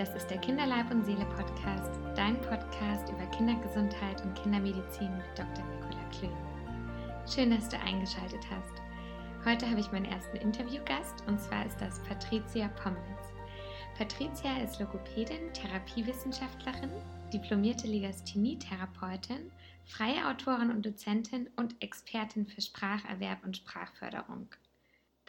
Das ist der Kinderleib und Seele Podcast, dein Podcast über Kindergesundheit und Kindermedizin mit Dr. Nicola Klün. Schön, dass du eingeschaltet hast. Heute habe ich meinen ersten Interviewgast und zwar ist das Patricia Pomnitz. Patricia ist Logopädin, Therapiewissenschaftlerin, diplomierte Legasthenie-Therapeutin, freie Autorin und Dozentin und Expertin für Spracherwerb und Sprachförderung.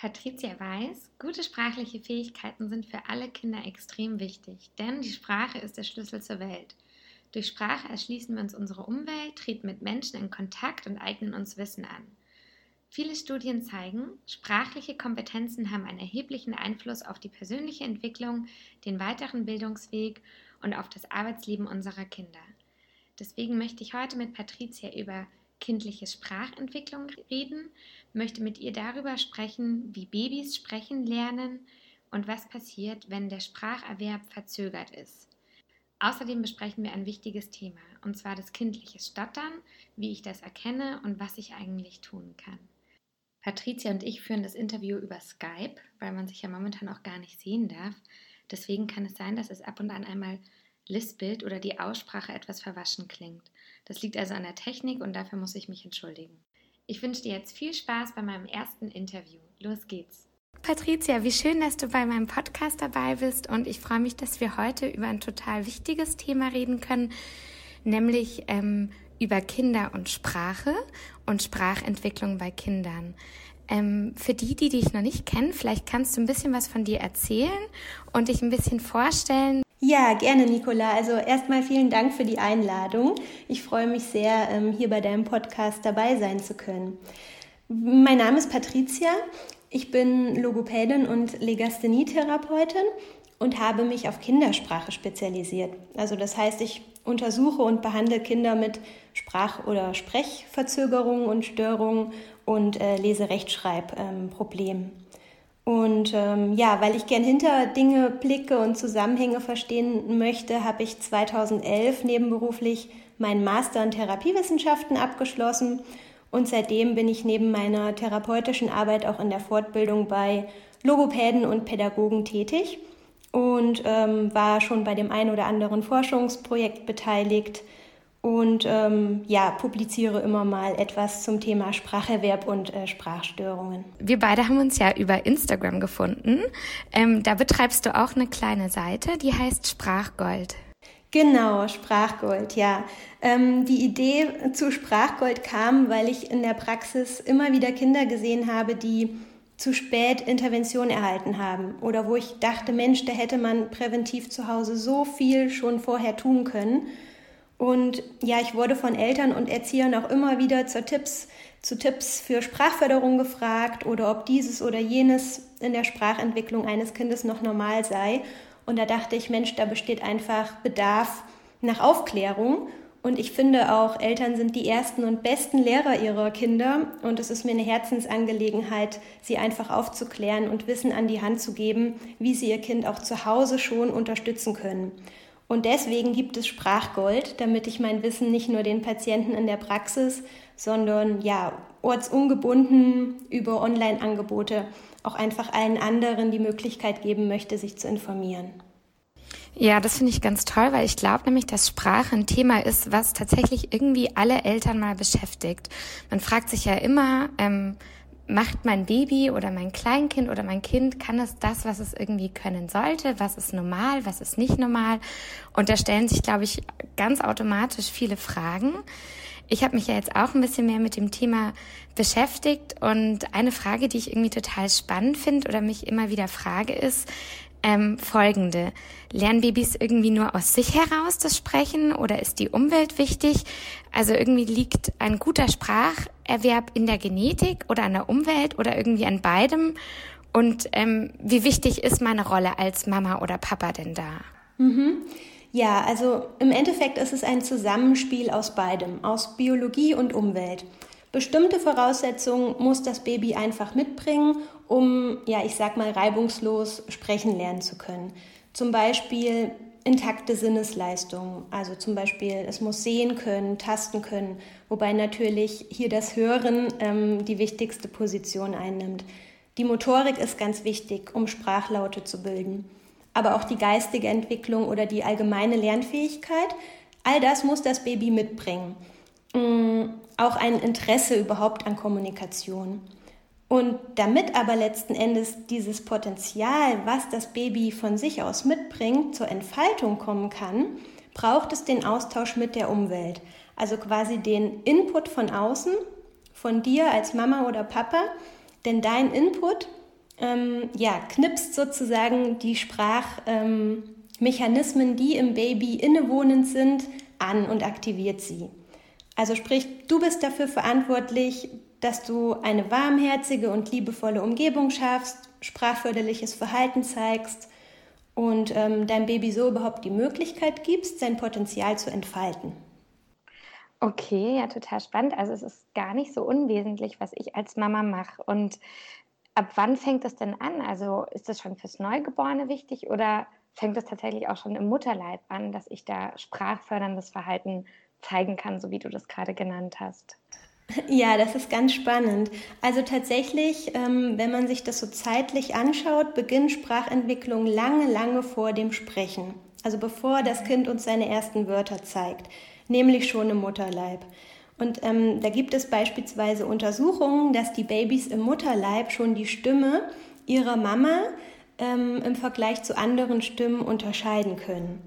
Patricia weiß, gute sprachliche Fähigkeiten sind für alle Kinder extrem wichtig, denn die Sprache ist der Schlüssel zur Welt. Durch Sprache erschließen wir uns unsere Umwelt, treten mit Menschen in Kontakt und eignen uns Wissen an. Viele Studien zeigen, sprachliche Kompetenzen haben einen erheblichen Einfluss auf die persönliche Entwicklung, den weiteren Bildungsweg und auf das Arbeitsleben unserer Kinder. Deswegen möchte ich heute mit Patricia über kindliche Sprachentwicklung reden, möchte mit ihr darüber sprechen, wie Babys sprechen lernen und was passiert, wenn der Spracherwerb verzögert ist. Außerdem besprechen wir ein wichtiges Thema, und zwar das kindliche Stottern, wie ich das erkenne und was ich eigentlich tun kann. Patricia und ich führen das Interview über Skype, weil man sich ja momentan auch gar nicht sehen darf. Deswegen kann es sein, dass es ab und an einmal lispelt oder die Aussprache etwas verwaschen klingt. Das liegt also an der Technik und dafür muss ich mich entschuldigen. Ich wünsche dir jetzt viel Spaß bei meinem ersten Interview. Los geht's. Patricia, wie schön, dass du bei meinem Podcast dabei bist und ich freue mich, dass wir heute über ein total wichtiges Thema reden können, nämlich ähm, über Kinder und Sprache und Sprachentwicklung bei Kindern. Ähm, für die, die dich noch nicht kennen, vielleicht kannst du ein bisschen was von dir erzählen und dich ein bisschen vorstellen. Ja, gerne, Nicola. Also erstmal vielen Dank für die Einladung. Ich freue mich sehr, ähm, hier bei deinem Podcast dabei sein zu können. Mein Name ist Patricia. Ich bin Logopädin und Legasthenie-Therapeutin und habe mich auf Kindersprache spezialisiert. Also das heißt, ich untersuche und behandle Kinder mit Sprach- oder Sprechverzögerungen und Störungen und äh, Leserechtschreibproblemen. Und ähm, ja, weil ich gern hinter Dinge blicke und Zusammenhänge verstehen möchte, habe ich 2011 nebenberuflich meinen Master in Therapiewissenschaften abgeschlossen. Und seitdem bin ich neben meiner therapeutischen Arbeit auch in der Fortbildung bei Logopäden und Pädagogen tätig und ähm, war schon bei dem einen oder anderen Forschungsprojekt beteiligt und ähm, ja, publiziere immer mal etwas zum Thema Spracherwerb und äh, Sprachstörungen. Wir beide haben uns ja über Instagram gefunden. Ähm, da betreibst du auch eine kleine Seite, die heißt Sprachgold. Genau, Sprachgold, ja. Ähm, die Idee zu Sprachgold kam, weil ich in der Praxis immer wieder Kinder gesehen habe, die zu spät Intervention erhalten haben oder wo ich dachte, Mensch, da hätte man präventiv zu Hause so viel schon vorher tun können. Und ja, ich wurde von Eltern und Erziehern auch immer wieder zu Tipps, zu Tipps für Sprachförderung gefragt oder ob dieses oder jenes in der Sprachentwicklung eines Kindes noch normal sei. Und da dachte ich, Mensch, da besteht einfach Bedarf nach Aufklärung. Und ich finde auch, Eltern sind die ersten und besten Lehrer ihrer Kinder. Und es ist mir eine Herzensangelegenheit, sie einfach aufzuklären und Wissen an die Hand zu geben, wie sie ihr Kind auch zu Hause schon unterstützen können. Und deswegen gibt es Sprachgold, damit ich mein Wissen nicht nur den Patienten in der Praxis, sondern ja, ortsungebunden über Online-Angebote auch einfach allen anderen die Möglichkeit geben möchte, sich zu informieren. Ja, das finde ich ganz toll, weil ich glaube nämlich, dass Sprache ein Thema ist, was tatsächlich irgendwie alle Eltern mal beschäftigt. Man fragt sich ja immer, ähm, macht mein Baby oder mein Kleinkind oder mein Kind, kann es das, was es irgendwie können sollte? Was ist normal? Was ist nicht normal? Und da stellen sich, glaube ich, ganz automatisch viele Fragen. Ich habe mich ja jetzt auch ein bisschen mehr mit dem Thema beschäftigt und eine Frage, die ich irgendwie total spannend finde oder mich immer wieder frage, ist, ähm, folgende. Lernen Babys irgendwie nur aus sich heraus das Sprechen oder ist die Umwelt wichtig? Also irgendwie liegt ein guter Spracherwerb in der Genetik oder an der Umwelt oder irgendwie an beidem? Und ähm, wie wichtig ist meine Rolle als Mama oder Papa denn da? Mhm. Ja, also im Endeffekt ist es ein Zusammenspiel aus beidem, aus Biologie und Umwelt. Bestimmte Voraussetzungen muss das Baby einfach mitbringen, um, ja, ich sag mal, reibungslos sprechen lernen zu können. Zum Beispiel intakte Sinnesleistungen, also zum Beispiel, es muss sehen können, tasten können, wobei natürlich hier das Hören ähm, die wichtigste Position einnimmt. Die Motorik ist ganz wichtig, um Sprachlaute zu bilden. aber auch die geistige Entwicklung oder die allgemeine Lernfähigkeit. All das muss das Baby mitbringen. Mm, auch ein Interesse überhaupt an Kommunikation. Und damit aber letzten Endes dieses Potenzial, was das Baby von sich aus mitbringt, zur Entfaltung kommen kann, braucht es den Austausch mit der Umwelt. Also quasi den Input von außen, von dir als Mama oder Papa, denn dein Input ähm, ja, knipst sozusagen die Sprachmechanismen, ähm, die im Baby innewohnend sind, an und aktiviert sie. Also sprich, du bist dafür verantwortlich, dass du eine warmherzige und liebevolle Umgebung schaffst, sprachförderliches Verhalten zeigst und ähm, deinem Baby so überhaupt die Möglichkeit gibst, sein Potenzial zu entfalten. Okay, ja, total spannend. Also es ist gar nicht so unwesentlich, was ich als Mama mache. Und ab wann fängt das denn an? Also ist das schon fürs Neugeborene wichtig oder fängt das tatsächlich auch schon im Mutterleib an, dass ich da sprachförderndes Verhalten zeigen kann, so wie du das gerade genannt hast? Ja, das ist ganz spannend. Also tatsächlich, ähm, wenn man sich das so zeitlich anschaut, beginnt Sprachentwicklung lange, lange vor dem Sprechen. Also bevor das Kind uns seine ersten Wörter zeigt, nämlich schon im Mutterleib. Und ähm, da gibt es beispielsweise Untersuchungen, dass die Babys im Mutterleib schon die Stimme ihrer Mama ähm, im Vergleich zu anderen Stimmen unterscheiden können.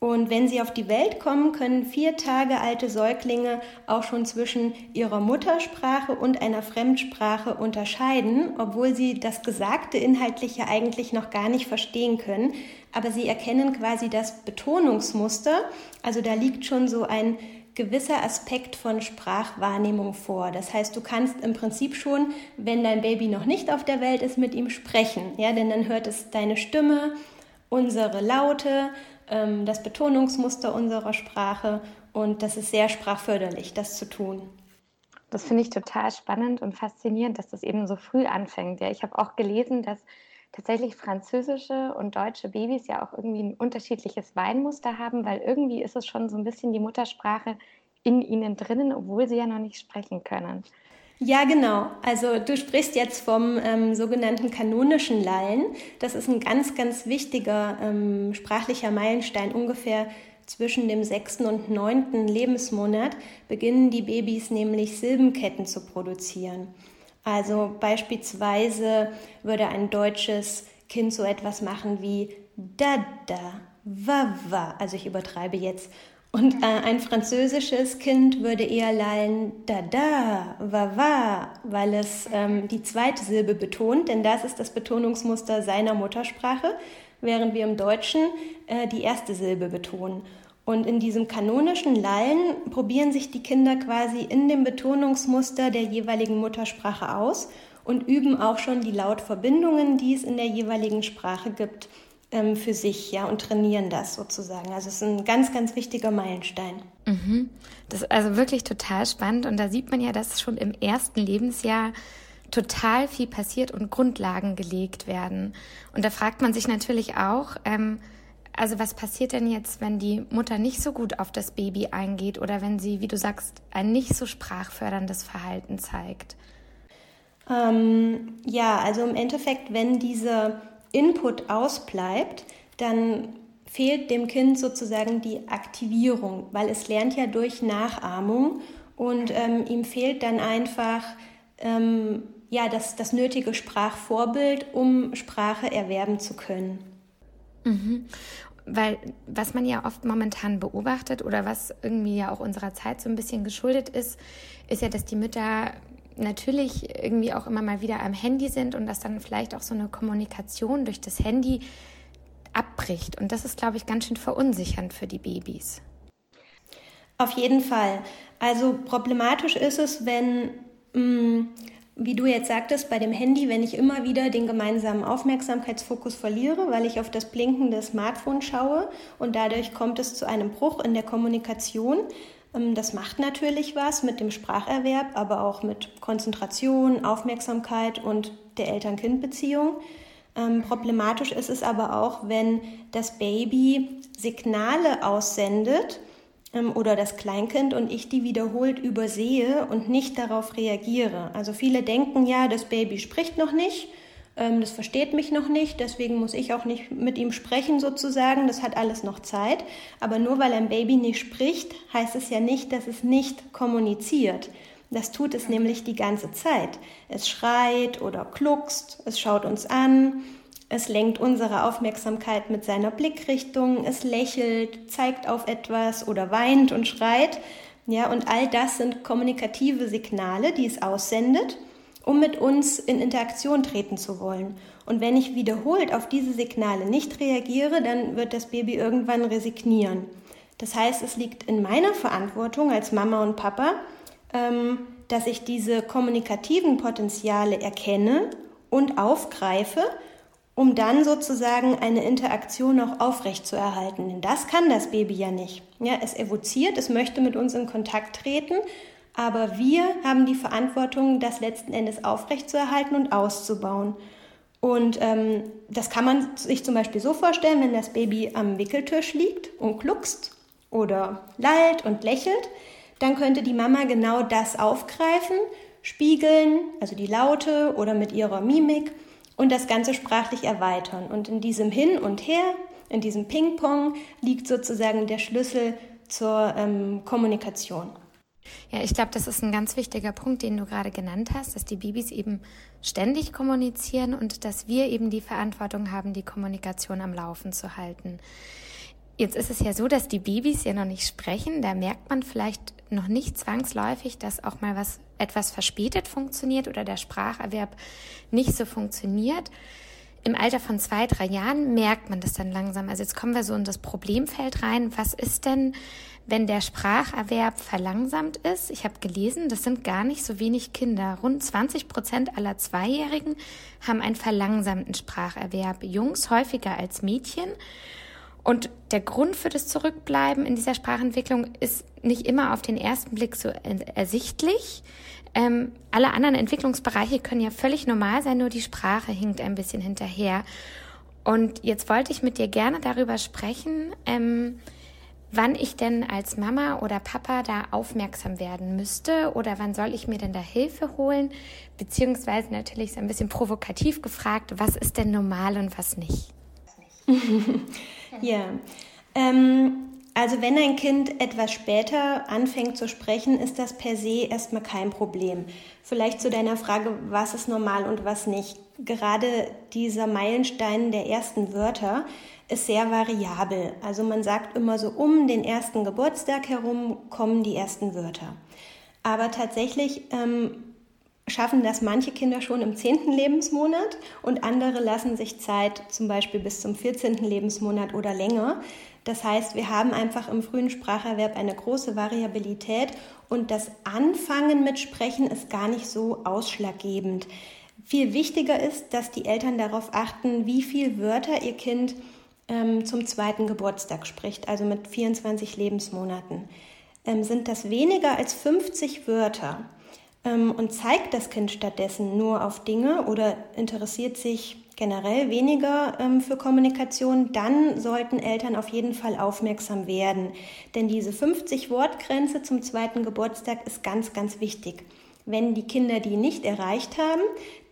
Und wenn sie auf die Welt kommen, können vier Tage alte Säuglinge auch schon zwischen ihrer Muttersprache und einer Fremdsprache unterscheiden, obwohl sie das Gesagte Inhaltliche eigentlich noch gar nicht verstehen können. Aber sie erkennen quasi das Betonungsmuster. Also da liegt schon so ein gewisser Aspekt von Sprachwahrnehmung vor. Das heißt, du kannst im Prinzip schon, wenn dein Baby noch nicht auf der Welt ist, mit ihm sprechen. Ja, denn dann hört es deine Stimme, unsere Laute, ähm, das Betonungsmuster unserer Sprache und das ist sehr sprachförderlich, das zu tun. Das finde ich total spannend und faszinierend, dass das eben so früh anfängt. Ja, ich habe auch gelesen, dass tatsächlich französische und deutsche Babys ja auch irgendwie ein unterschiedliches Weinmuster haben, weil irgendwie ist es schon so ein bisschen die Muttersprache in ihnen drinnen, obwohl sie ja noch nicht sprechen können. Ja, genau. Also du sprichst jetzt vom ähm, sogenannten kanonischen Lallen. Das ist ein ganz, ganz wichtiger ähm, sprachlicher Meilenstein. Ungefähr zwischen dem sechsten und neunten Lebensmonat beginnen die Babys nämlich Silbenketten zu produzieren. Also beispielsweise würde ein deutsches Kind so etwas machen wie da da, wa wa. Also ich übertreibe jetzt. Und äh, ein französisches Kind würde eher lallen da da, wa wa, weil es ähm, die zweite Silbe betont, denn das ist das Betonungsmuster seiner Muttersprache, während wir im Deutschen äh, die erste Silbe betonen. Und in diesem kanonischen Lallen probieren sich die Kinder quasi in dem Betonungsmuster der jeweiligen Muttersprache aus und üben auch schon die Lautverbindungen, die es in der jeweiligen Sprache gibt, ähm, für sich, ja, und trainieren das sozusagen. Also es ist ein ganz, ganz wichtiger Meilenstein. Mhm. Das ist also wirklich total spannend und da sieht man ja, dass schon im ersten Lebensjahr total viel passiert und Grundlagen gelegt werden. Und da fragt man sich natürlich auch, ähm, also was passiert denn jetzt, wenn die Mutter nicht so gut auf das Baby eingeht oder wenn sie, wie du sagst, ein nicht so sprachförderndes Verhalten zeigt? Ähm, ja, also im Endeffekt, wenn dieser Input ausbleibt, dann fehlt dem Kind sozusagen die Aktivierung, weil es lernt ja durch Nachahmung und ähm, ihm fehlt dann einfach ähm, ja, das, das nötige Sprachvorbild, um Sprache erwerben zu können. Mhm. Weil was man ja oft momentan beobachtet oder was irgendwie ja auch unserer Zeit so ein bisschen geschuldet ist, ist ja, dass die Mütter natürlich irgendwie auch immer mal wieder am Handy sind und dass dann vielleicht auch so eine Kommunikation durch das Handy abbricht. Und das ist, glaube ich, ganz schön verunsichernd für die Babys. Auf jeden Fall. Also problematisch ist es, wenn mm, wie du jetzt sagtest, bei dem Handy, wenn ich immer wieder den gemeinsamen Aufmerksamkeitsfokus verliere, weil ich auf das Blinken des Smartphones schaue und dadurch kommt es zu einem Bruch in der Kommunikation. Ähm, das macht natürlich was mit dem Spracherwerb, aber auch mit Konzentration, Aufmerksamkeit und der Eltern-Kind-Beziehung. Ähm, problematisch ist es aber auch, wenn das Baby Signale aussendet, ähm, oder das Kleinkind und ich die wiederholt übersehe und nicht darauf reagiere. Also viele denken ja, das Baby spricht noch nicht, ähm, das versteht mich noch nicht, deswegen muss ich auch nicht mit ihm sprechen sozusagen, das hat alles noch Zeit. Aber nur weil ein Baby nicht spricht, heißt es ja nicht, dass es nicht kommuniziert. Das tut es nämlich die ganze Zeit. Es schreit oder kluckst, es schaut uns an, es lenkt unsere Aufmerksamkeit mit seiner Blickrichtung, es lächelt, zeigt auf etwas oder weint und schreit. Ja, und all das sind kommunikative Signale, die es aussendet um mit uns in Interaktion treten zu wollen. Und wenn ich wiederholt auf diese Signale nicht reagiere, dann wird das Baby irgendwann resignieren. Das heißt, es liegt in meiner Verantwortung als Mama und Papa, ähm, dass ich diese kommunikativen Potenziale erkenne und aufgreife, um dann sozusagen eine Interaktion auch aufrechtzuerhalten. Denn das kann das Baby ja nicht. Ja, es evoziert, es möchte mit uns in Kontakt treten aber wir haben die Verantwortung, das letzten Endes aufrechtzuerhalten und auszubauen. Und ähm, das kann man sich zum Beispiel so vorstellen, wenn das Baby am Wickeltisch liegt und gluckst oder lallt und lächelt, dann könnte die Mama genau das aufgreifen, spiegeln, also die Laute oder mit ihrer Mimik und das Ganze sprachlich erweitern. Und in diesem Hin und Her, in diesem Ping-Pong liegt sozusagen der Schlüssel zur ähm, Kommunikation. Ja, ich glaube, das ist ein ganz wichtiger Punkt, den du gerade genannt hast, dass die Babys eben ständig kommunizieren und dass wir eben die Verantwortung haben, die Kommunikation am Laufen zu halten. Jetzt ist es ja so, dass die Babys ja noch nicht sprechen. Da merkt man vielleicht noch nicht zwangsläufig, dass auch mal was etwas verspätet funktioniert oder der Spracherwerb nicht so funktioniert. Im Alter von zwei, drei Jahren merkt man das dann langsam. Also jetzt kommen wir so in das Problemfeld rein. Was ist denn, wenn der Spracherwerb verlangsamt ist. Ich habe gelesen, das sind gar nicht so wenig Kinder. Rund 20 Prozent aller Zweijährigen haben einen verlangsamten Spracherwerb. Jungs häufiger als Mädchen. Und der Grund für das Zurückbleiben in dieser Sprachentwicklung ist nicht immer auf den ersten Blick so ersichtlich. Ähm, alle anderen Entwicklungsbereiche können ja völlig normal sein, nur die Sprache hinkt ein bisschen hinterher. Und jetzt wollte ich mit dir gerne darüber sprechen, ähm, wann ich denn als Mama oder Papa da aufmerksam werden müsste oder wann soll ich mir denn da Hilfe holen, beziehungsweise natürlich so ein bisschen provokativ gefragt, was ist denn normal und was nicht? ja, ähm, also wenn ein Kind etwas später anfängt zu sprechen, ist das per se erstmal kein Problem. Vielleicht zu deiner Frage, was ist normal und was nicht. Gerade dieser Meilenstein der ersten Wörter ist sehr variabel. Also man sagt immer so um den ersten Geburtstag herum kommen die ersten Wörter. Aber tatsächlich ähm, schaffen das manche Kinder schon im zehnten Lebensmonat und andere lassen sich Zeit zum Beispiel bis zum 14. Lebensmonat oder länger. Das heißt, wir haben einfach im frühen Spracherwerb eine große Variabilität und das Anfangen mit Sprechen ist gar nicht so ausschlaggebend. Viel wichtiger ist, dass die Eltern darauf achten, wie viele Wörter ihr Kind ähm, zum zweiten Geburtstag spricht, also mit 24 Lebensmonaten, ähm, sind das weniger als 50 Wörter ähm, und zeigt das Kind stattdessen nur auf Dinge oder interessiert sich generell weniger ähm, für Kommunikation, dann sollten Eltern auf jeden Fall aufmerksam werden. Denn diese 50 Wortgrenze zum zweiten Geburtstag ist ganz, ganz wichtig. Wenn die Kinder die nicht erreicht haben,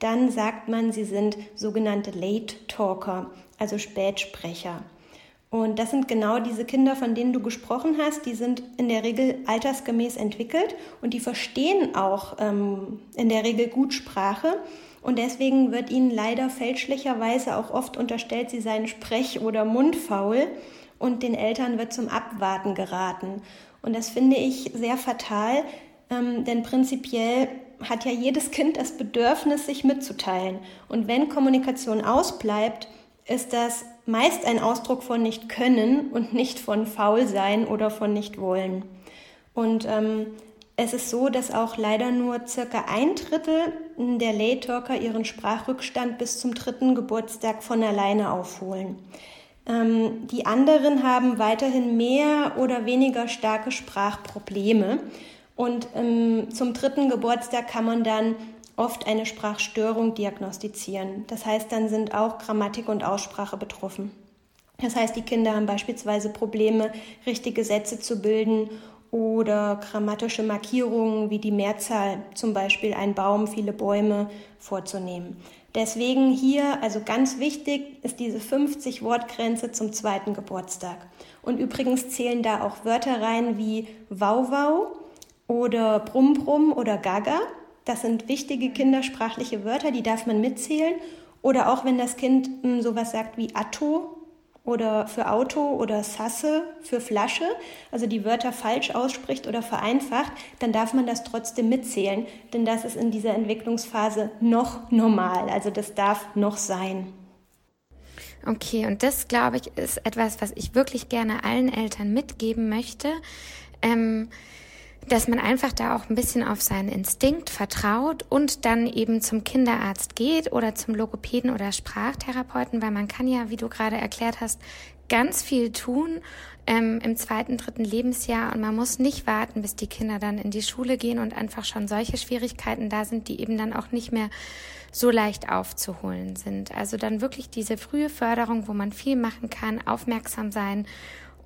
dann sagt man, sie sind sogenannte Late Talker also Spätsprecher. Und das sind genau diese Kinder, von denen du gesprochen hast. Die sind in der Regel altersgemäß entwickelt und die verstehen auch ähm, in der Regel gut Sprache. Und deswegen wird ihnen leider fälschlicherweise auch oft unterstellt, sie seien sprech- oder mundfaul. Und den Eltern wird zum Abwarten geraten. Und das finde ich sehr fatal, ähm, denn prinzipiell hat ja jedes Kind das Bedürfnis, sich mitzuteilen. Und wenn Kommunikation ausbleibt, ist das meist ein Ausdruck von nicht können und nicht von faul sein oder von nicht wollen. Und ähm, es ist so, dass auch leider nur circa ein Drittel der Late Talker ihren Sprachrückstand bis zum dritten Geburtstag von alleine aufholen. Ähm, die anderen haben weiterhin mehr oder weniger starke Sprachprobleme. Und ähm, zum dritten Geburtstag kann man dann oft eine Sprachstörung diagnostizieren. Das heißt, dann sind auch Grammatik und Aussprache betroffen. Das heißt, die Kinder haben beispielsweise Probleme, richtige Sätze zu bilden oder grammatische Markierungen wie die Mehrzahl, zum Beispiel ein Baum, viele Bäume, vorzunehmen. Deswegen hier, also ganz wichtig, ist diese 50 Wortgrenze zum zweiten Geburtstag. Und übrigens zählen da auch Wörter rein wie Wauwau oder Brumm Brumm oder Gaga. Das sind wichtige kindersprachliche Wörter, die darf man mitzählen. Oder auch wenn das Kind hm, sowas sagt wie Atto oder für Auto oder Sasse für Flasche, also die Wörter falsch ausspricht oder vereinfacht, dann darf man das trotzdem mitzählen, denn das ist in dieser Entwicklungsphase noch normal, also das darf noch sein. Okay, und das, glaube ich, ist etwas, was ich wirklich gerne allen Eltern mitgeben möchte. Ähm, dass man einfach da auch ein bisschen auf seinen Instinkt vertraut und dann eben zum Kinderarzt geht oder zum Logopäden oder Sprachtherapeuten, weil man kann ja, wie du gerade erklärt hast, ganz viel tun ähm, im zweiten, dritten Lebensjahr und man muss nicht warten, bis die Kinder dann in die Schule gehen und einfach schon solche Schwierigkeiten da sind, die eben dann auch nicht mehr so leicht aufzuholen sind. Also dann wirklich diese frühe Förderung, wo man viel machen kann, aufmerksam sein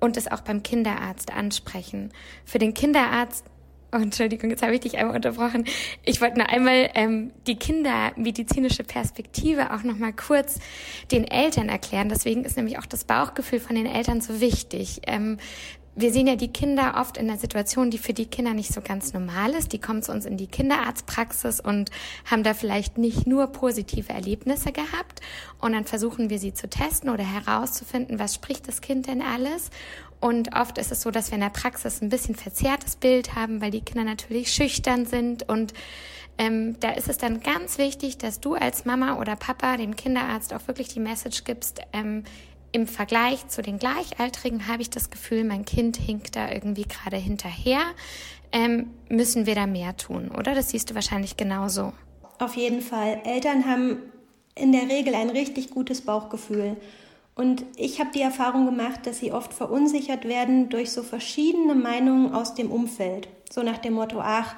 und es auch beim Kinderarzt ansprechen. Für den Kinderarzt Oh, Entschuldigung, jetzt habe ich dich einmal unterbrochen. Ich wollte nur einmal ähm, die kindermedizinische Perspektive auch noch mal kurz den Eltern erklären. Deswegen ist nämlich auch das Bauchgefühl von den Eltern so wichtig. Ähm, wir sehen ja die Kinder oft in einer Situation, die für die Kinder nicht so ganz normal ist. Die kommen zu uns in die Kinderarztpraxis und haben da vielleicht nicht nur positive Erlebnisse gehabt. Und dann versuchen wir sie zu testen oder herauszufinden, was spricht das Kind denn alles. Und oft ist es so, dass wir in der Praxis ein bisschen verzerrtes Bild haben, weil die Kinder natürlich schüchtern sind. Und ähm, da ist es dann ganz wichtig, dass du als Mama oder Papa dem Kinderarzt auch wirklich die Message gibst, ähm, im Vergleich zu den Gleichaltrigen habe ich das Gefühl, mein Kind hinkt da irgendwie gerade hinterher. Ähm, müssen wir da mehr tun, oder? Das siehst du wahrscheinlich genauso. Auf jeden Fall. Eltern haben in der Regel ein richtig gutes Bauchgefühl. Und ich habe die Erfahrung gemacht, dass sie oft verunsichert werden durch so verschiedene Meinungen aus dem Umfeld. So nach dem Motto, ach,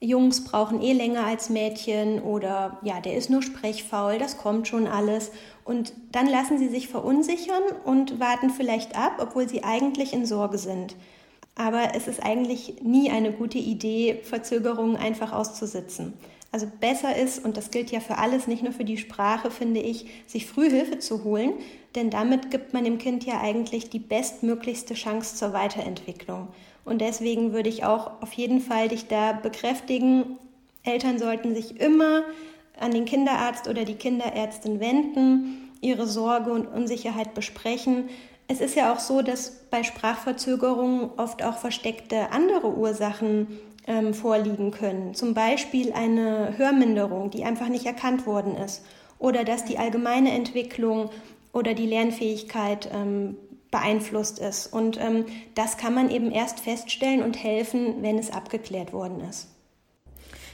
Jungs brauchen eh länger als Mädchen oder ja, der ist nur sprechfaul, das kommt schon alles. Und dann lassen sie sich verunsichern und warten vielleicht ab, obwohl sie eigentlich in Sorge sind. Aber es ist eigentlich nie eine gute Idee, Verzögerungen einfach auszusitzen. Also besser ist, und das gilt ja für alles, nicht nur für die Sprache, finde ich, sich früh Hilfe zu holen, denn damit gibt man dem Kind ja eigentlich die bestmöglichste Chance zur Weiterentwicklung. Und deswegen würde ich auch auf jeden Fall dich da bekräftigen, Eltern sollten sich immer an den Kinderarzt oder die Kinderärztin wenden, ihre Sorge und Unsicherheit besprechen. Es ist ja auch so, dass bei Sprachverzögerungen oft auch versteckte andere Ursachen ähm, vorliegen können. Zum Beispiel eine Hörminderung, die einfach nicht erkannt worden ist. Oder dass die allgemeine Entwicklung oder die Lernfähigkeit ähm, beeinflusst ist. Und ähm, das kann man eben erst feststellen und helfen, wenn es abgeklärt worden ist.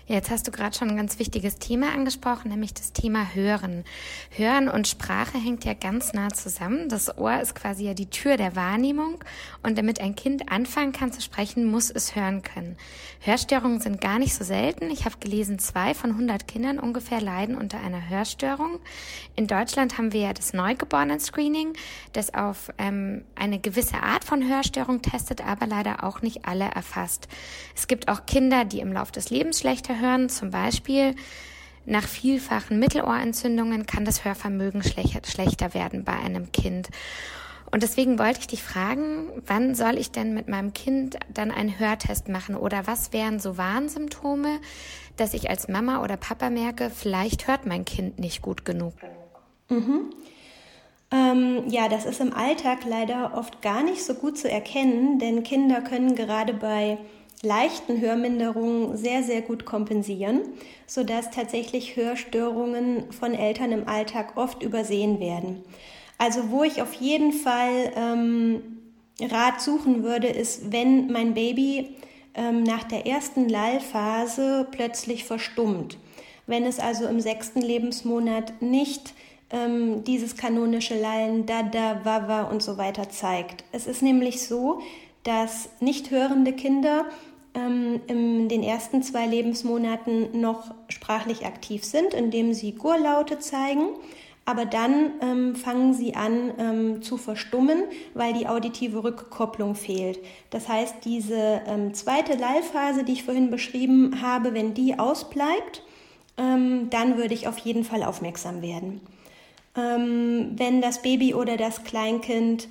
Ja, jetzt hast du gerade schon ein ganz wichtiges Thema angesprochen, nämlich das Thema Hören. Hören und Sprache hängt ja ganz nah zusammen. Das Ohr ist quasi ja die Tür der Wahrnehmung und damit ein Kind anfangen kann zu sprechen, muss es hören können. Hörstörungen sind gar nicht so selten. Ich habe gelesen, zwei von 100 Kindern ungefähr leiden unter einer Hörstörung. In Deutschland haben wir ja das Neugeborenen-Screening, das auf ähm, eine gewisse Art von Hörstörung testet, aber leider auch nicht alle erfasst. Es gibt auch Kinder, die im Laufe des Lebens schlechter hören. Zum Beispiel nach vielfachen Mittelohrentzündungen kann das Hörvermögen schlechter werden bei einem Kind. Und deswegen wollte ich dich fragen, wann soll ich denn mit meinem Kind dann einen Hörtest machen oder was wären so Warnsymptome, dass ich als Mama oder Papa merke, vielleicht hört mein Kind nicht gut genug. Mhm. Ähm, ja, das ist im Alltag leider oft gar nicht so gut zu erkennen, denn Kinder können gerade bei leichten Hörminderungen sehr, sehr gut kompensieren, sodass tatsächlich Hörstörungen von Eltern im Alltag oft übersehen werden. Also wo ich auf jeden Fall ähm, Rat suchen würde, ist, wenn mein Baby ähm, nach der ersten Lallphase plötzlich verstummt. Wenn es also im sechsten Lebensmonat nicht ähm, dieses kanonische Lallen, Dada, Wawa und so weiter zeigt. Es ist nämlich so, dass nicht hörende Kinder ähm, in den ersten zwei Lebensmonaten noch sprachlich aktiv sind, indem sie Gurlaute zeigen. Aber dann ähm, fangen sie an ähm, zu verstummen, weil die auditive Rückkopplung fehlt. Das heißt, diese ähm, zweite Lallphase, die ich vorhin beschrieben habe, wenn die ausbleibt, ähm, dann würde ich auf jeden Fall aufmerksam werden. Ähm, wenn das Baby oder das Kleinkind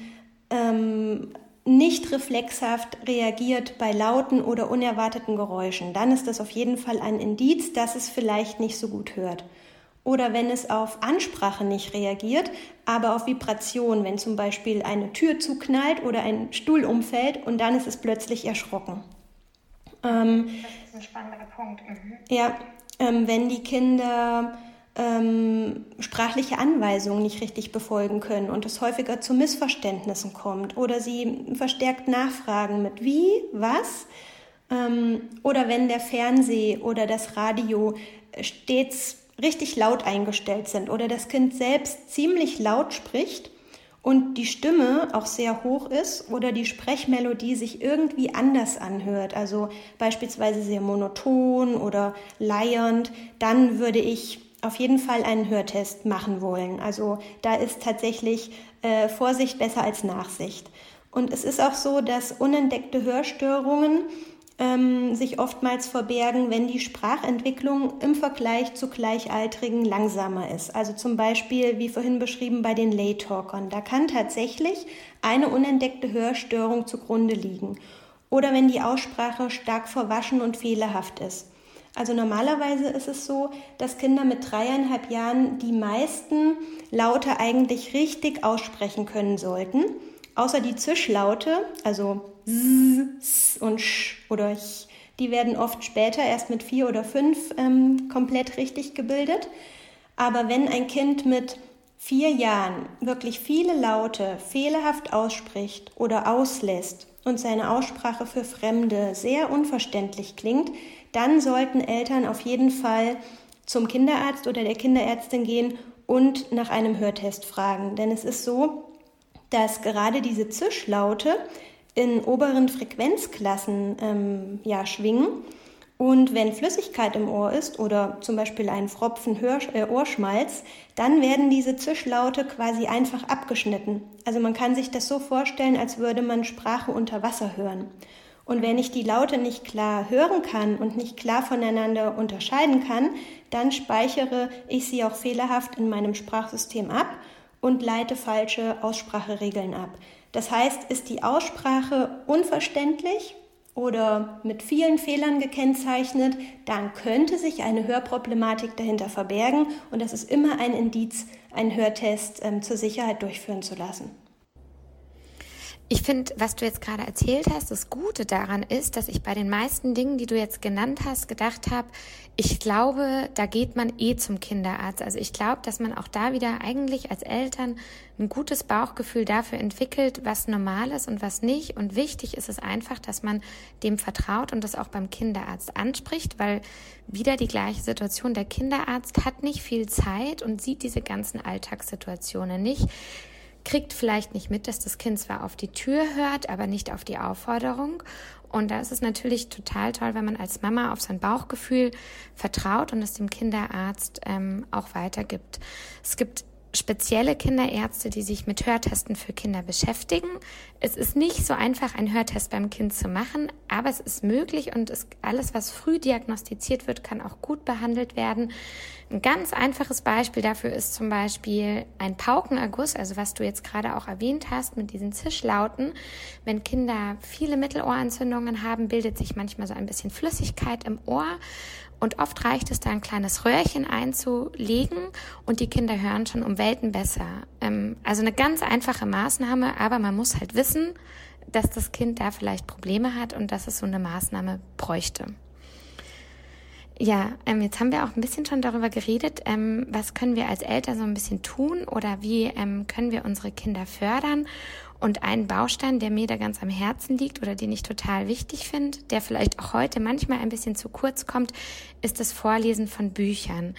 ähm, nicht reflexhaft reagiert bei lauten oder unerwarteten Geräuschen, dann ist das auf jeden Fall ein Indiz, dass es vielleicht nicht so gut hört. Oder wenn es auf Ansprache nicht reagiert, aber auf Vibration, wenn zum Beispiel eine Tür zuknallt oder ein Stuhl umfällt und dann ist es plötzlich erschrocken. Ähm, das ist ein spannender Punkt. Mhm. Ja, ähm, wenn die Kinder ähm, sprachliche Anweisungen nicht richtig befolgen können und es häufiger zu Missverständnissen kommt oder sie verstärkt nachfragen mit wie, was ähm, oder wenn der Fernseh oder das Radio stets richtig laut eingestellt sind oder das Kind selbst ziemlich laut spricht und die Stimme auch sehr hoch ist oder die Sprechmelodie sich irgendwie anders anhört, also beispielsweise sehr monoton oder leiernd, dann würde ich auf jeden Fall einen Hörtest machen wollen. Also da ist tatsächlich äh, Vorsicht besser als Nachsicht. Und es ist auch so, dass unentdeckte Hörstörungen ähm, sich oftmals verbergen, wenn die Sprachentwicklung im Vergleich zu Gleichaltrigen langsamer ist. Also zum Beispiel, wie vorhin beschrieben, bei den Lay-Talkern. Da kann tatsächlich eine unentdeckte Hörstörung zugrunde liegen. Oder wenn die Aussprache stark verwaschen und fehlerhaft ist. Also normalerweise ist es so, dass Kinder mit dreieinhalb Jahren die meisten Laute eigentlich richtig aussprechen können sollten, außer die Zischlaute, also S, und Sch oder Ch, die werden oft später, erst mit vier oder fünf, ähm, komplett richtig gebildet. Aber wenn ein Kind mit vier Jahren wirklich viele Laute fehlerhaft ausspricht oder auslässt und seine Aussprache für Fremde sehr unverständlich klingt, dann sollten Eltern auf jeden Fall zum Kinderarzt oder der Kinderärztin gehen und nach einem Hörtest fragen. Denn es ist so, dass gerade diese Zischlaute in oberen Frequenzklassen ähm, ja, schwingen. Und wenn Flüssigkeit im Ohr ist oder zum Beispiel ein Fropfen Hör äh, Ohrschmalz, dann werden diese Zischlaute quasi einfach abgeschnitten. Also man kann sich das so vorstellen, als würde man Sprache unter Wasser hören. Und wenn ich die Laute nicht klar hören kann und nicht klar voneinander unterscheiden kann, dann speichere ich sie auch fehlerhaft in meinem Sprachsystem ab und leite falsche Ausspracheregeln ab. Das heißt, ist die Aussprache unverständlich oder mit vielen Fehlern gekennzeichnet, dann könnte sich eine Hörproblematik dahinter verbergen und das ist immer ein Indiz, einen Hörtest ähm, zur Sicherheit durchführen zu lassen. Ich finde, was du jetzt gerade erzählt hast, das Gute daran ist, dass ich bei den meisten Dingen, die du jetzt genannt hast, gedacht habe, ich glaube, da geht man eh zum Kinderarzt. Also ich glaube, dass man auch da wieder eigentlich als Eltern ein gutes Bauchgefühl dafür entwickelt, was normal ist und was nicht. Und wichtig ist es einfach, dass man dem vertraut und das auch beim Kinderarzt anspricht, weil wieder die gleiche Situation. Der Kinderarzt hat nicht viel Zeit und sieht diese ganzen Alltagssituationen nicht kriegt vielleicht nicht mit, dass das Kind zwar auf die Tür hört, aber nicht auf die Aufforderung. Und da ist es natürlich total toll, wenn man als Mama auf sein Bauchgefühl vertraut und es dem Kinderarzt ähm, auch weitergibt. Es gibt spezielle Kinderärzte, die sich mit Hörtesten für Kinder beschäftigen. Es ist nicht so einfach, einen Hörtest beim Kind zu machen, aber es ist möglich und es, alles, was früh diagnostiziert wird, kann auch gut behandelt werden. Ein ganz einfaches Beispiel dafür ist zum Beispiel ein Paukenerguss, also was du jetzt gerade auch erwähnt hast mit diesen Zischlauten. Wenn Kinder viele Mittelohrentzündungen haben, bildet sich manchmal so ein bisschen Flüssigkeit im Ohr und oft reicht es da ein kleines Röhrchen einzulegen und die Kinder hören schon um Welten besser. Ähm, also eine ganz einfache Maßnahme, aber man muss halt wissen, dass das Kind da vielleicht Probleme hat und dass es so eine Maßnahme bräuchte. Ja, ähm, jetzt haben wir auch ein bisschen schon darüber geredet, ähm, was können wir als Eltern so ein bisschen tun oder wie ähm, können wir unsere Kinder fördern. Und ein Baustein, der mir da ganz am Herzen liegt oder den ich total wichtig finde, der vielleicht auch heute manchmal ein bisschen zu kurz kommt, ist das Vorlesen von Büchern.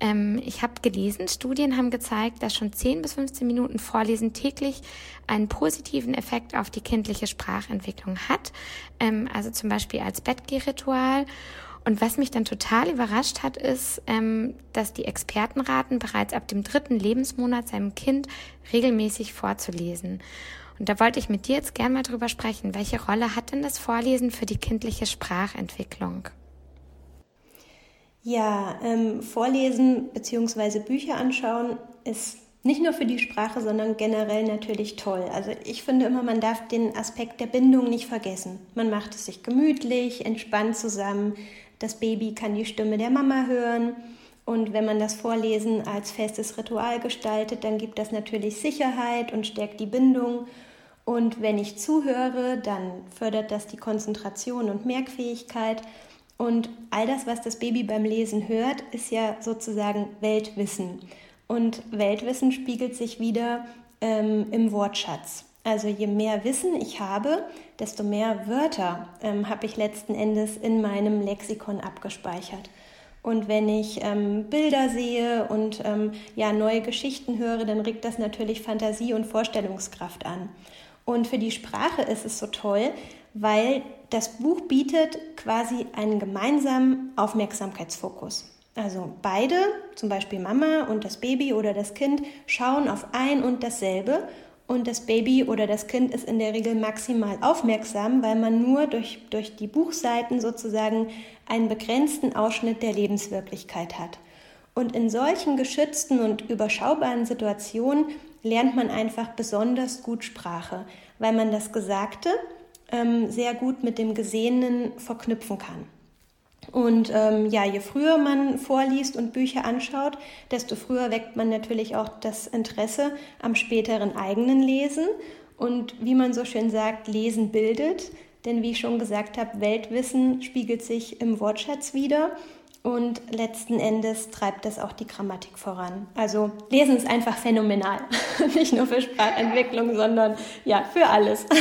Ähm, ich habe gelesen, Studien haben gezeigt, dass schon 10 bis 15 Minuten Vorlesen täglich einen positiven Effekt auf die kindliche Sprachentwicklung hat. Ähm, also zum Beispiel als Bettgehritual. Und was mich dann total überrascht hat, ist, ähm, dass die Experten raten, bereits ab dem dritten Lebensmonat seinem Kind regelmäßig vorzulesen. Und da wollte ich mit dir jetzt gerne mal drüber sprechen. Welche Rolle hat denn das Vorlesen für die kindliche Sprachentwicklung? Ja, ähm, Vorlesen bzw. Bücher anschauen ist nicht nur für die Sprache, sondern generell natürlich toll. Also ich finde immer, man darf den Aspekt der Bindung nicht vergessen. Man macht es sich gemütlich, entspannt zusammen. Das Baby kann die Stimme der Mama hören. Und wenn man das Vorlesen als festes Ritual gestaltet, dann gibt das natürlich Sicherheit und stärkt die Bindung. Und wenn ich zuhöre, dann fördert das die Konzentration und Merkfähigkeit. Und all das, was das Baby beim Lesen hört, ist ja sozusagen Weltwissen. Und Weltwissen spiegelt sich wieder ähm, im Wortschatz. Also je mehr Wissen ich habe, desto mehr Wörter ähm, habe ich letzten Endes in meinem Lexikon abgespeichert. Und wenn ich ähm, Bilder sehe und ähm, ja, neue Geschichten höre, dann regt das natürlich Fantasie und Vorstellungskraft an. Und für die Sprache ist es so toll, weil das Buch bietet quasi einen gemeinsamen Aufmerksamkeitsfokus. Also beide, zum Beispiel Mama und das Baby oder das Kind, schauen auf ein und dasselbe und das Baby oder das Kind ist in der Regel maximal aufmerksam, weil man nur durch, durch die Buchseiten sozusagen einen begrenzten Ausschnitt der Lebenswirklichkeit hat. Und in solchen geschützten und überschaubaren Situationen lernt man einfach besonders gut Sprache, weil man das Gesagte ähm, sehr gut mit dem Gesehenen verknüpfen kann. Und ähm, ja, je früher man vorliest und Bücher anschaut, desto früher weckt man natürlich auch das Interesse am späteren eigenen Lesen. Und wie man so schön sagt, Lesen bildet. Denn wie ich schon gesagt habe, Weltwissen spiegelt sich im Wortschatz wieder. Und letzten Endes treibt das auch die Grammatik voran. Also Lesen ist einfach phänomenal. Nicht nur für Sprachentwicklung, sondern ja, für alles.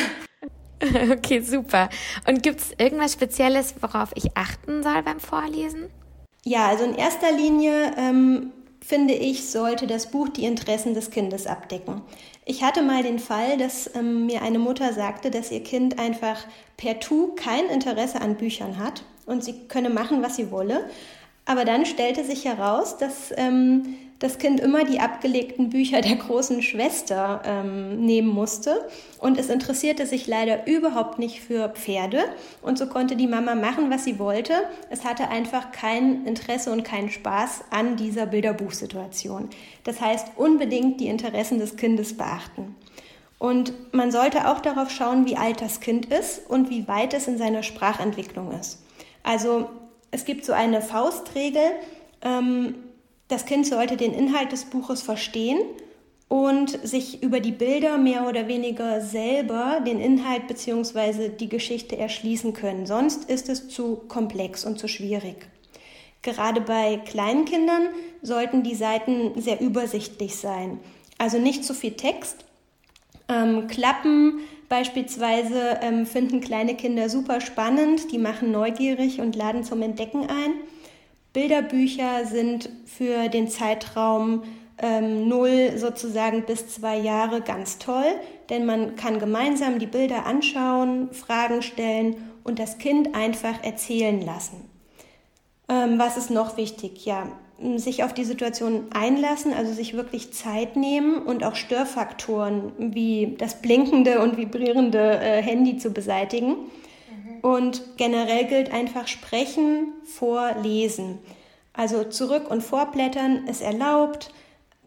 Okay, super. Und gibt es irgendwas Spezielles, worauf ich achten soll beim Vorlesen? Ja, also in erster Linie ähm, finde ich, sollte das Buch die Interessen des Kindes abdecken. Ich hatte mal den Fall, dass ähm, mir eine Mutter sagte, dass ihr Kind einfach per Tu kein Interesse an Büchern hat und sie könne machen, was sie wolle. Aber dann stellte sich heraus, dass ähm, das Kind immer die abgelegten Bücher der großen Schwester ähm, nehmen musste. Und es interessierte sich leider überhaupt nicht für Pferde. Und so konnte die Mama machen, was sie wollte. Es hatte einfach kein Interesse und keinen Spaß an dieser Bilderbuchsituation. Das heißt, unbedingt die Interessen des Kindes beachten. Und man sollte auch darauf schauen, wie alt das Kind ist und wie weit es in seiner Sprachentwicklung ist. Also es gibt so eine Faustregel, ähm, das Kind sollte den Inhalt des Buches verstehen und sich über die Bilder mehr oder weniger selber den Inhalt bzw. die Geschichte erschließen können. Sonst ist es zu komplex und zu schwierig. Gerade bei kleinen Kindern sollten die Seiten sehr übersichtlich sein. Also nicht zu viel Text. Ähm, Klappen beispielsweise ähm, finden kleine Kinder super spannend, die machen neugierig und laden zum Entdecken ein. Bilderbücher sind für den Zeitraum ähm, 0 sozusagen bis zwei Jahre ganz toll, denn man kann gemeinsam die Bilder anschauen, Fragen stellen und das Kind einfach erzählen lassen. Ähm, was ist noch wichtig? Ja, sich auf die Situation einlassen, also sich wirklich Zeit nehmen und auch Störfaktoren wie das blinkende und vibrierende äh, Handy zu beseitigen und generell gilt einfach sprechen vor Lesen. Also zurück und vorblättern ist erlaubt.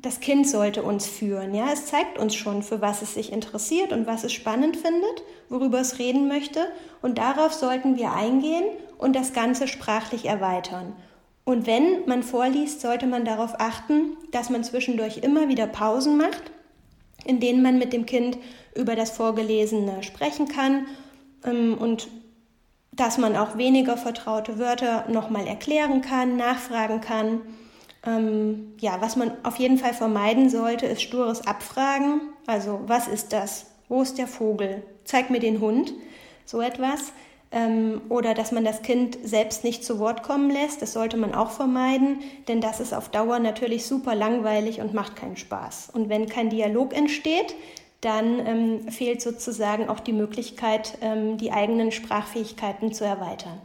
Das Kind sollte uns führen. Ja, es zeigt uns schon, für was es sich interessiert und was es spannend findet, worüber es reden möchte. Und darauf sollten wir eingehen und das Ganze sprachlich erweitern. Und wenn man vorliest, sollte man darauf achten, dass man zwischendurch immer wieder Pausen macht, in denen man mit dem Kind über das Vorgelesene sprechen kann ähm, und dass man auch weniger vertraute Wörter nochmal erklären kann, nachfragen kann. Ähm, ja, was man auf jeden Fall vermeiden sollte, ist stures Abfragen. Also, was ist das? Wo ist der Vogel? Zeig mir den Hund. So etwas. Ähm, oder dass man das Kind selbst nicht zu Wort kommen lässt. Das sollte man auch vermeiden, denn das ist auf Dauer natürlich super langweilig und macht keinen Spaß. Und wenn kein Dialog entsteht, dann ähm, fehlt sozusagen auch die Möglichkeit, ähm, die eigenen Sprachfähigkeiten zu erweitern.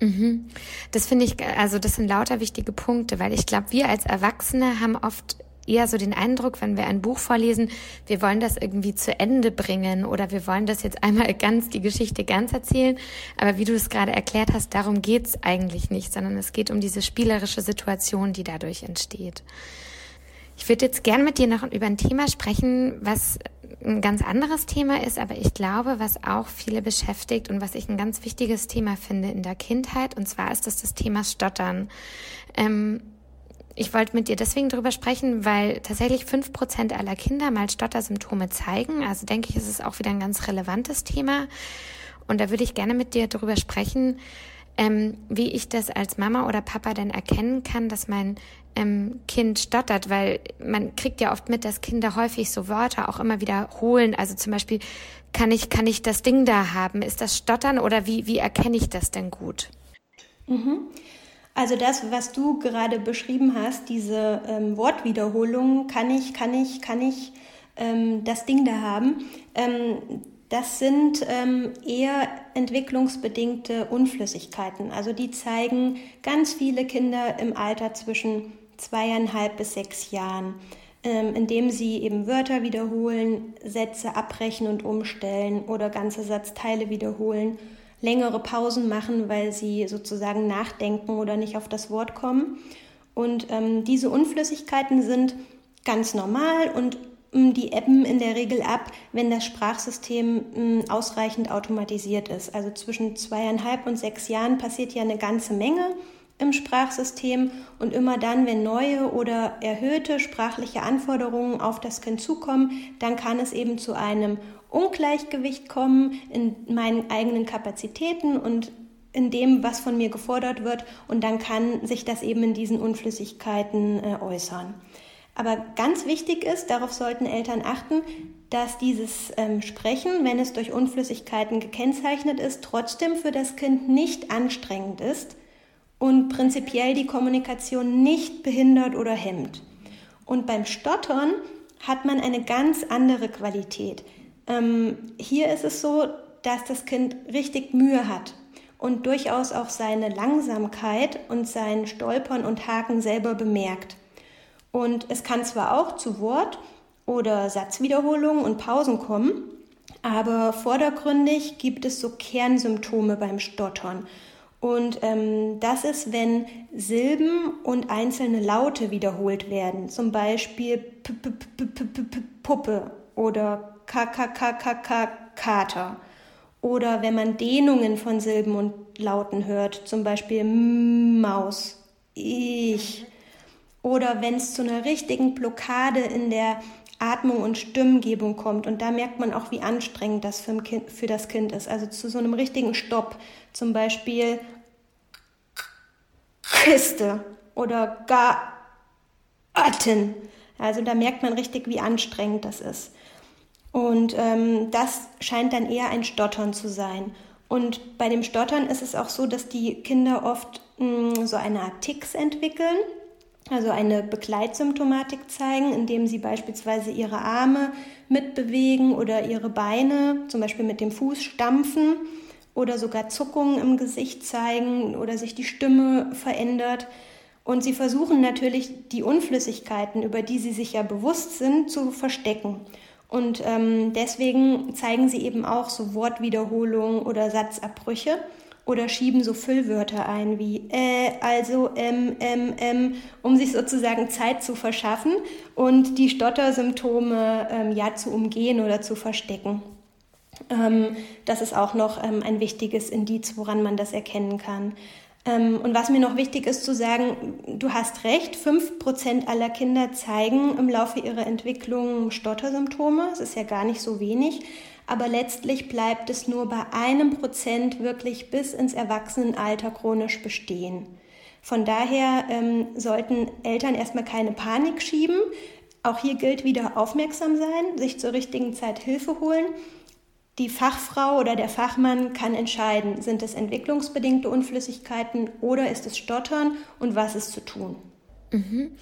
Mhm. Das finde ich, also das sind lauter wichtige Punkte, weil ich glaube, wir als Erwachsene haben oft eher so den Eindruck, wenn wir ein Buch vorlesen, wir wollen das irgendwie zu Ende bringen oder wir wollen das jetzt einmal ganz, die Geschichte ganz erzählen. Aber wie du es gerade erklärt hast, darum geht es eigentlich nicht, sondern es geht um diese spielerische Situation, die dadurch entsteht. Ich würde jetzt gern mit dir noch über ein Thema sprechen, was ein ganz anderes Thema ist, aber ich glaube, was auch viele beschäftigt und was ich ein ganz wichtiges Thema finde in der Kindheit, und zwar ist das das Thema Stottern. Ähm, ich wollte mit dir deswegen darüber sprechen, weil tatsächlich fünf Prozent aller Kinder mal Stottersymptome zeigen. Also denke ich, ist es auch wieder ein ganz relevantes Thema. Und da würde ich gerne mit dir darüber sprechen, ähm, wie ich das als Mama oder Papa denn erkennen kann, dass mein ähm, Kind stottert, weil man kriegt ja oft mit, dass Kinder häufig so Wörter auch immer wiederholen. Also zum Beispiel, kann ich, kann ich das Ding da haben? Ist das Stottern oder wie, wie erkenne ich das denn gut? Mhm. Also das, was du gerade beschrieben hast, diese ähm, Wortwiederholung, kann ich, kann ich, kann ich ähm, das Ding da haben, ähm, das sind ähm, eher entwicklungsbedingte Unflüssigkeiten. Also die zeigen ganz viele Kinder im Alter zwischen zweieinhalb bis sechs Jahren, ähm, indem sie eben Wörter wiederholen, Sätze abbrechen und umstellen oder ganze Satzteile wiederholen längere Pausen machen, weil sie sozusagen nachdenken oder nicht auf das Wort kommen. Und ähm, diese Unflüssigkeiten sind ganz normal und ähm, die ebben in der Regel ab, wenn das Sprachsystem ähm, ausreichend automatisiert ist. Also zwischen zweieinhalb und sechs Jahren passiert ja eine ganze Menge im Sprachsystem und immer dann, wenn neue oder erhöhte sprachliche Anforderungen auf das Kind zukommen, dann kann es eben zu einem Ungleichgewicht kommen in meinen eigenen Kapazitäten und in dem, was von mir gefordert wird. Und dann kann sich das eben in diesen Unflüssigkeiten äh, äußern. Aber ganz wichtig ist, darauf sollten Eltern achten, dass dieses ähm, Sprechen, wenn es durch Unflüssigkeiten gekennzeichnet ist, trotzdem für das Kind nicht anstrengend ist und prinzipiell die Kommunikation nicht behindert oder hemmt. Und beim Stottern hat man eine ganz andere Qualität. Ähm, hier ist es so, dass das Kind richtig Mühe hat und durchaus auch seine Langsamkeit und sein Stolpern und Haken selber bemerkt. Und es kann zwar auch zu Wort- oder Satzwiederholungen und Pausen kommen, aber vordergründig gibt es so Kernsymptome beim Stottern. Und ähm, das ist, wenn Silben und einzelne Laute wiederholt werden, zum Beispiel P -P -P Puppe oder Kater. Oder wenn man Dehnungen von Silben und Lauten hört, zum Beispiel Maus, ich. Oder wenn es zu einer richtigen Blockade in der Atmung und Stimmgebung kommt. Und da merkt man auch, wie anstrengend das für, kind, für das Kind ist. Also zu so einem richtigen Stopp. Zum Beispiel Kiste oder Garten. Also da merkt man richtig, wie anstrengend das ist. Und ähm, das scheint dann eher ein Stottern zu sein. Und bei dem Stottern ist es auch so, dass die Kinder oft mh, hm, so eine Art Ticks entwickeln, also eine Begleitsymptomatik zeigen, indem sie beispielsweise ihre Arme mitbewegen oder ihre Beine, zum Beispiel mit dem Fuß stampfen oder sogar Zuckungen im Gesicht zeigen oder sich die Stimme verändert. Und sie versuchen natürlich, die Unflüssigkeiten, über die sie sich ja bewusst sind, zu verstecken. Und ähm, deswegen zeigen sie eben auch so Wortwiederholungen oder Satzabbrüche oder schieben so Füllwörter ein wie äh, also ähm, ähm, ähm, um sich sozusagen Zeit zu verschaffen und die Stottersymptome ähm, ja zu umgehen oder zu verstecken. Ähm, das ist auch noch ähm, ein wichtiges Indiz, woran man das erkennen kann. Ähm, und was mir noch wichtig ist zu sagen, du hast recht, 5% aller Kinder zeigen im Laufe ihrer Entwicklung Stottersymptome. Das ist ja gar nicht so wenig. Aber letztlich bleibt es nur bei einem Prozent wirklich bis ins Erwachsenenalter chronisch bestehen. Von daher ähm, sollten Eltern erstmal keine Panik schieben. Auch hier gilt wieder aufmerksam sein, sich zur richtigen Zeit Hilfe holen die Fachfrau oder der Fachmann kann entscheiden, sind es entwicklungsbedingte Unflüssigkeiten oder ist es Stottern und was ist zu tun. Mhm.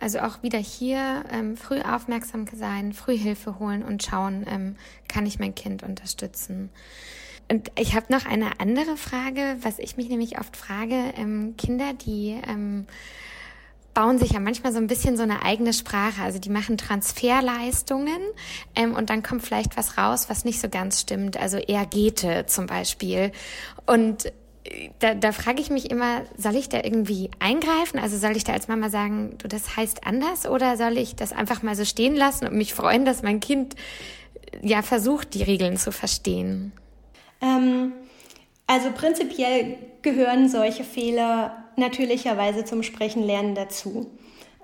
Also auch wieder hier ähm, früh aufmerksam sein, früh Hilfe holen und schauen, ähm, kann ich mein Kind unterstützen. Und ich habe noch eine andere Frage, was ich mich nämlich oft frage. Ähm, Kinder, die ähm, bauen sich ja manchmal so ein bisschen so eine eigene Sprache. Also die machen Transferleistungen ähm, und dann kommt vielleicht was raus, was nicht so ganz stimmt. Also eher Gete zum Beispiel. Und da, da frage ich mich immer, soll ich da irgendwie eingreifen? Also soll ich da als Mama sagen, du, das heißt anders? Oder soll ich das einfach mal so stehen lassen und mich freuen, dass mein Kind äh, ja versucht, die Regeln zu verstehen? Ähm, also prinzipiell gehören solche Fehler natürlicherweise zum Sprechenlernen dazu.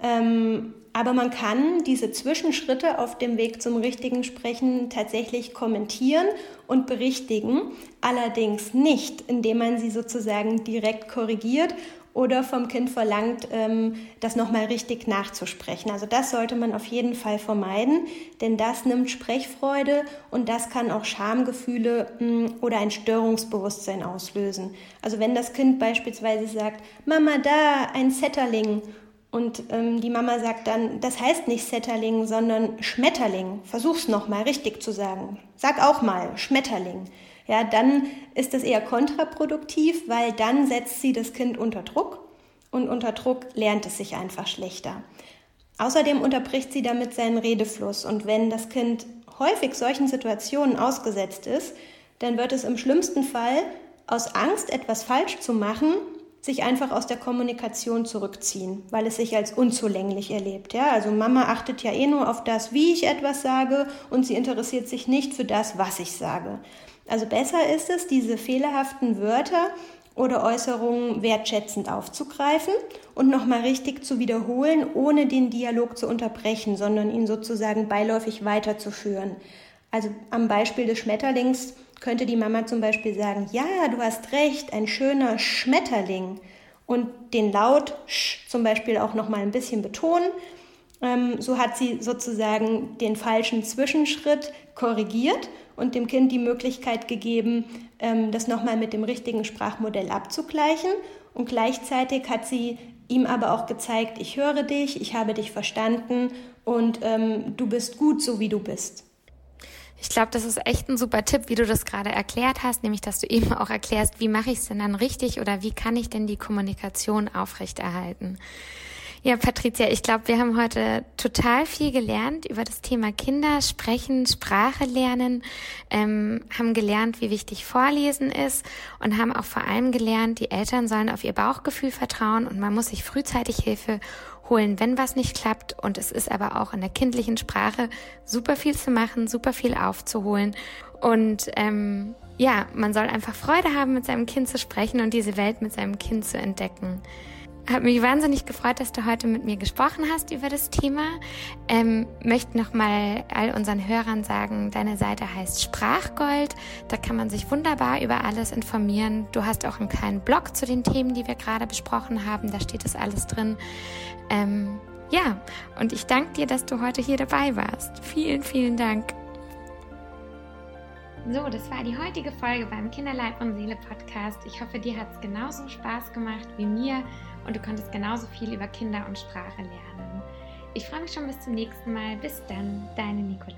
Ähm, aber man kann diese Zwischenschritte auf dem Weg zum richtigen Sprechen tatsächlich kommentieren und berichtigen, allerdings nicht, indem man sie sozusagen direkt korrigiert oder vom Kind verlangt, ähm, das nochmal richtig nachzusprechen. Also das sollte man auf jeden Fall vermeiden, denn das nimmt Sprechfreude und das kann auch Schamgefühle mm, oder ein Störungsbewusstsein auslösen. Also wenn das Kind beispielsweise sagt, Mama, da ein Zetterling und ähm, die Mama sagt dann, das heißt nicht Setterling, sondern Schmetterling. Versuch's nochmal richtig zu sagen. Sag auch mal Schmetterling ja, dann ist das eher kontraproduktiv, weil dann setzt sie das Kind unter Druck und unter Druck lernt es sich einfach schlechter. Außerdem unterbricht sie damit seinen Redefluss und wenn das Kind häufig solchen Situationen ausgesetzt ist, dann wird es im schlimmsten Fall aus Angst, etwas falsch zu machen, sich einfach aus der Kommunikation zurückziehen, weil es sich als unzulänglich erlebt. Ja? Also Mama achtet ja eh nur auf das, wie ich etwas sage und sie interessiert sich nicht für das, was ich sage. Also besser ist es, diese fehlerhaften Wörter oder Äußerungen wertschätzend aufzugreifen und nochmal richtig zu wiederholen, ohne den Dialog zu unterbrechen, sondern ihn sozusagen beiläufig weiterzuführen. Also am Beispiel des Schmetterlings könnte die Mama zum Beispiel sagen, ja, du hast recht, ein schöner Schmetterling. Und den Laut sch zum Beispiel auch nochmal ein bisschen betonen. Ähm, so hat sie sozusagen den falschen Zwischenschritt korrigiert und dem Kind die Möglichkeit gegeben, ähm, das nochmal mit dem richtigen Sprachmodell abzugleichen. Und gleichzeitig hat sie ihm aber auch gezeigt, ich höre dich, ich habe dich verstanden und ähm, du bist gut, so wie du bist. Ich glaube, das ist echt ein super Tipp, wie du das gerade erklärt hast, nämlich dass du eben auch erklärst, wie mache ich es denn dann richtig oder wie kann ich denn die Kommunikation aufrechterhalten. Ja, Patricia, ich glaube, wir haben heute total viel gelernt über das Thema Kinder sprechen, Sprache lernen, ähm, haben gelernt, wie wichtig Vorlesen ist und haben auch vor allem gelernt, die Eltern sollen auf ihr Bauchgefühl vertrauen und man muss sich frühzeitig Hilfe holen, wenn was nicht klappt. Und es ist aber auch in der kindlichen Sprache super viel zu machen, super viel aufzuholen. Und ähm, ja, man soll einfach Freude haben, mit seinem Kind zu sprechen und diese Welt mit seinem Kind zu entdecken. Hat mich wahnsinnig gefreut, dass du heute mit mir gesprochen hast über das Thema. Ähm, möchte nochmal all unseren Hörern sagen, deine Seite heißt Sprachgold. Da kann man sich wunderbar über alles informieren. Du hast auch einen kleinen Blog zu den Themen, die wir gerade besprochen haben. Da steht das alles drin. Ähm, ja, und ich danke dir, dass du heute hier dabei warst. Vielen, vielen Dank. So, das war die heutige Folge beim Kinderleib und Seele Podcast. Ich hoffe, dir hat es genauso Spaß gemacht wie mir und du konntest genauso viel über Kinder und Sprache lernen. Ich freue mich schon bis zum nächsten Mal. Bis dann, deine Nicola.